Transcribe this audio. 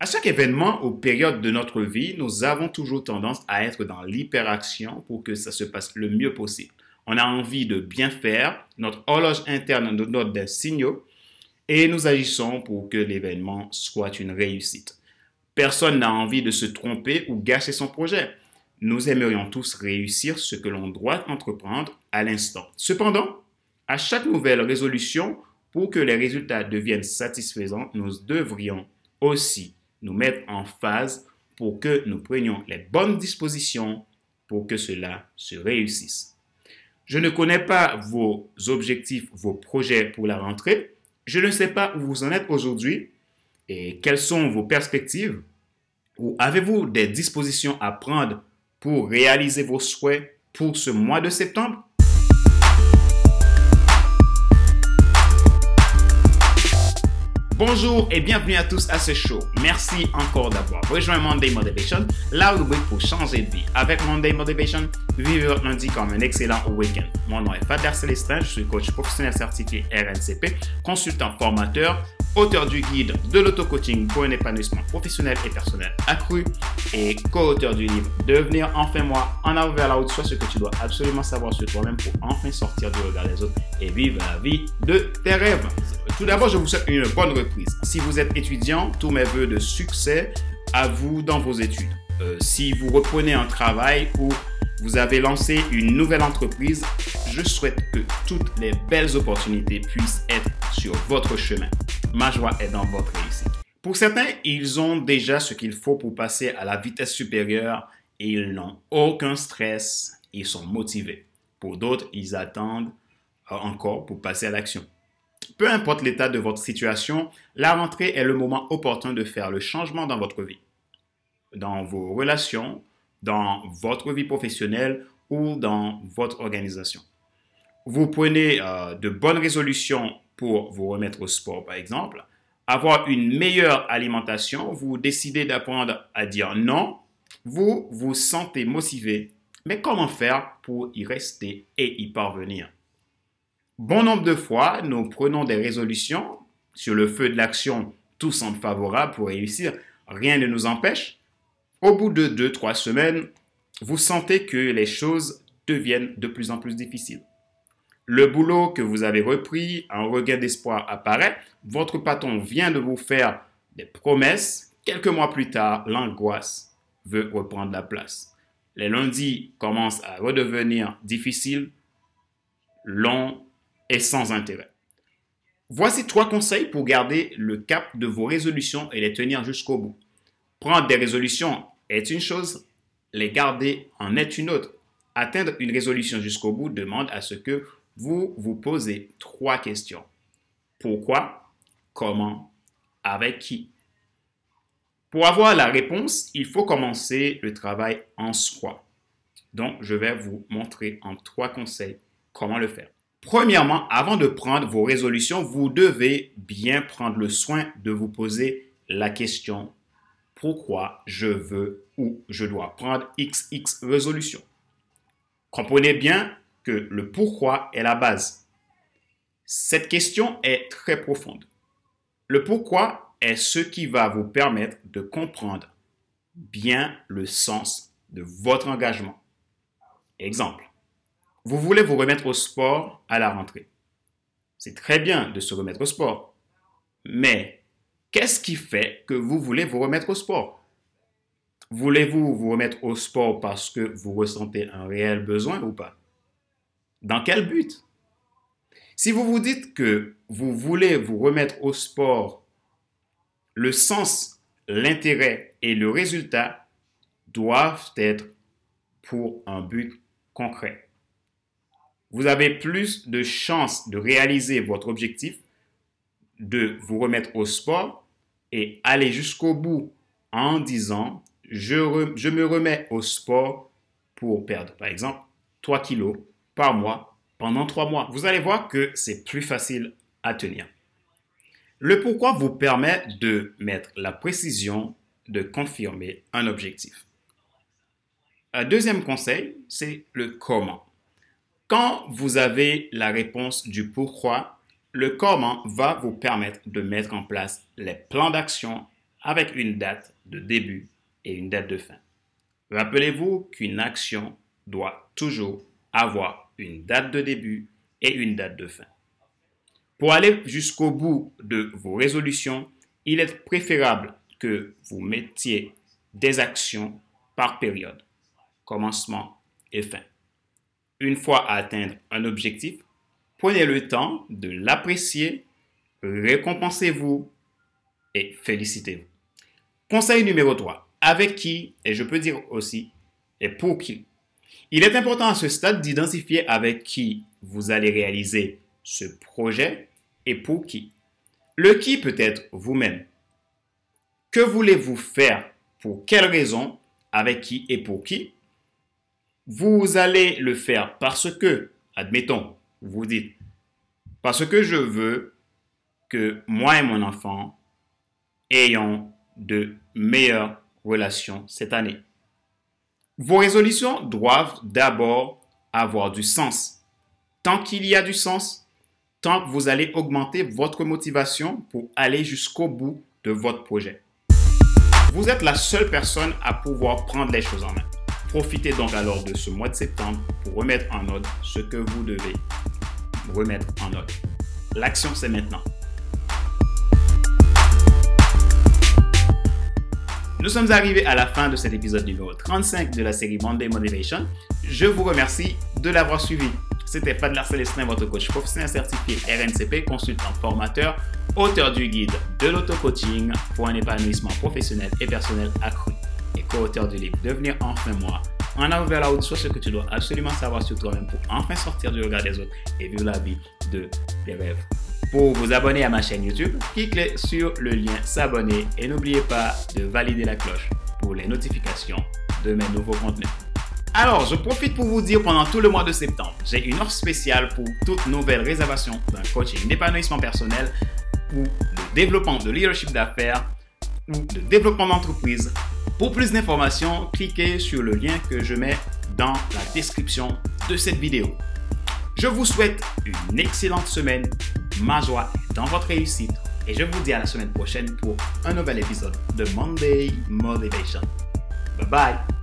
À chaque événement ou période de notre vie, nous avons toujours tendance à être dans l'hyperaction pour que ça se passe le mieux possible. On a envie de bien faire, notre horloge interne nous donne des signaux et nous agissons pour que l'événement soit une réussite. Personne n'a envie de se tromper ou gâcher son projet. Nous aimerions tous réussir ce que l'on doit entreprendre à l'instant. Cependant, à chaque nouvelle résolution, pour que les résultats deviennent satisfaisants, nous devrions aussi nous mettre en phase pour que nous prenions les bonnes dispositions pour que cela se réussisse. Je ne connais pas vos objectifs, vos projets pour la rentrée. Je ne sais pas où vous en êtes aujourd'hui et quelles sont vos perspectives. Ou avez-vous des dispositions à prendre pour réaliser vos souhaits pour ce mois de septembre? Bonjour et bienvenue à tous à ce show. Merci encore d'avoir rejoint Monday Motivation, la rubrique pour changer de vie. Avec Monday Motivation, vivez votre lundi comme un excellent week-end. Mon nom est Fader Célestin, je suis coach professionnel certifié RNCP, consultant formateur, auteur du guide de l'auto-coaching pour un épanouissement professionnel et personnel accru et co-auteur du livre Devenir enfin moi, en avant vers la route, soit ce que tu dois absolument savoir sur toi-même pour enfin sortir du regard des autres et vivre la vie de tes rêves. Tout d'abord, je vous souhaite une bonne reprise. Si vous êtes étudiant, tous mes voeux de succès à vous dans vos études. Euh, si vous reprenez un travail ou vous avez lancé une nouvelle entreprise, je souhaite que toutes les belles opportunités puissent être sur votre chemin. Ma joie est dans votre réussite. Pour certains, ils ont déjà ce qu'il faut pour passer à la vitesse supérieure et ils n'ont aucun stress, ils sont motivés. Pour d'autres, ils attendent encore pour passer à l'action. Peu importe l'état de votre situation, la rentrée est le moment opportun de faire le changement dans votre vie, dans vos relations, dans votre vie professionnelle ou dans votre organisation. Vous prenez euh, de bonnes résolutions pour vous remettre au sport, par exemple. Avoir une meilleure alimentation, vous décidez d'apprendre à dire non, vous vous sentez motivé. Mais comment faire pour y rester et y parvenir? Bon nombre de fois, nous prenons des résolutions. Sur le feu de l'action, tout semble favorable pour réussir. Rien ne nous empêche. Au bout de deux, trois semaines, vous sentez que les choses deviennent de plus en plus difficiles. Le boulot que vous avez repris, un regain d'espoir apparaît. Votre patron vient de vous faire des promesses. Quelques mois plus tard, l'angoisse veut reprendre la place. Les lundis commencent à redevenir difficiles, longs et sans intérêt. Voici trois conseils pour garder le cap de vos résolutions et les tenir jusqu'au bout. Prendre des résolutions est une chose, les garder en est une autre. Atteindre une résolution jusqu'au bout demande à ce que vous vous posez trois questions. Pourquoi? Comment? Avec qui? Pour avoir la réponse, il faut commencer le travail en soi. Donc, je vais vous montrer en trois conseils comment le faire. Premièrement, avant de prendre vos résolutions, vous devez bien prendre le soin de vous poser la question pourquoi je veux ou je dois prendre XX résolution? Comprenez bien que le pourquoi est la base. Cette question est très profonde. Le pourquoi est ce qui va vous permettre de comprendre bien le sens de votre engagement. Exemple. Vous voulez vous remettre au sport à la rentrée. C'est très bien de se remettre au sport. Mais qu'est-ce qui fait que vous voulez vous remettre au sport? Voulez-vous vous remettre au sport parce que vous ressentez un réel besoin ou pas? Dans quel but? Si vous vous dites que vous voulez vous remettre au sport, le sens, l'intérêt et le résultat doivent être pour un but concret vous avez plus de chances de réaliser votre objectif, de vous remettre au sport et aller jusqu'au bout en disant je, je, me remets au sport pour perdre, par exemple, 3 kilos par mois pendant 3 mois. Vous allez voir que c'est plus facile à tenir. Le pourquoi vous permet de mettre la précision de confirmer un objectif. Un deuxième conseil, c'est le comment. Quand vous avez la réponse du pourquoi, le comment va vous permettre de mettre en place les plans d'action avec une date de début et une date de fin. Rappelez-vous qu'une action doit toujours avoir une date de début et une date de fin. Pour aller jusqu'au bout de vos résolutions, il est préférable que vous mettiez des actions par période, commencement et fin. Une fois atteindre un objectif, prenez le temps de l'apprécier, récompensez-vous et félicitez-vous. Conseil numéro 3. Avec qui, et je peux dire aussi, et pour qui. Il est important à ce stade d'identifier avec qui vous allez réaliser ce projet et pour qui. Le qui peut être vous-même. Que voulez-vous faire? Pour quelle raison? Avec qui et pour qui? Vous allez le faire parce que, admettons, vous dites, parce que je veux que moi et mon enfant ayons de meilleures relations cette année. Vos résolutions doivent d'abord avoir du sens. Tant qu'il y a du sens, tant que vous allez augmenter votre motivation pour aller jusqu'au bout de votre projet. Vous êtes la seule personne à pouvoir prendre les choses en main. Profitez donc alors de ce mois de septembre pour remettre en ordre ce que vous devez remettre en ordre. L'action, c'est maintenant. Nous sommes arrivés à la fin de cet épisode numéro 35 de la série Monday Motivation. Je vous remercie de l'avoir suivi. C'était Fadler Célestin, votre coach professionnel certifié RNCP, consultant formateur, auteur du guide de l'auto-coaching pour un épanouissement professionnel et personnel accru co-auteur du livre Devenir enfin moi. En avant vers la haute, soit ce que tu dois absolument savoir sur toi-même pour enfin sortir du regard des autres et vivre la vie de tes rêves. Pour vous abonner à ma chaîne YouTube, cliquez sur le lien s'abonner et n'oubliez pas de valider la cloche pour les notifications de mes nouveaux contenus. Alors, je profite pour vous dire pendant tout le mois de septembre, j'ai une offre spéciale pour toute nouvelle réservation d'un coaching d'épanouissement personnel ou de développement de leadership d'affaires ou de développement d'entreprise. Pour plus d'informations, cliquez sur le lien que je mets dans la description de cette vidéo. Je vous souhaite une excellente semaine, ma joie dans votre réussite et je vous dis à la semaine prochaine pour un nouvel épisode de Monday Motivation. Bye bye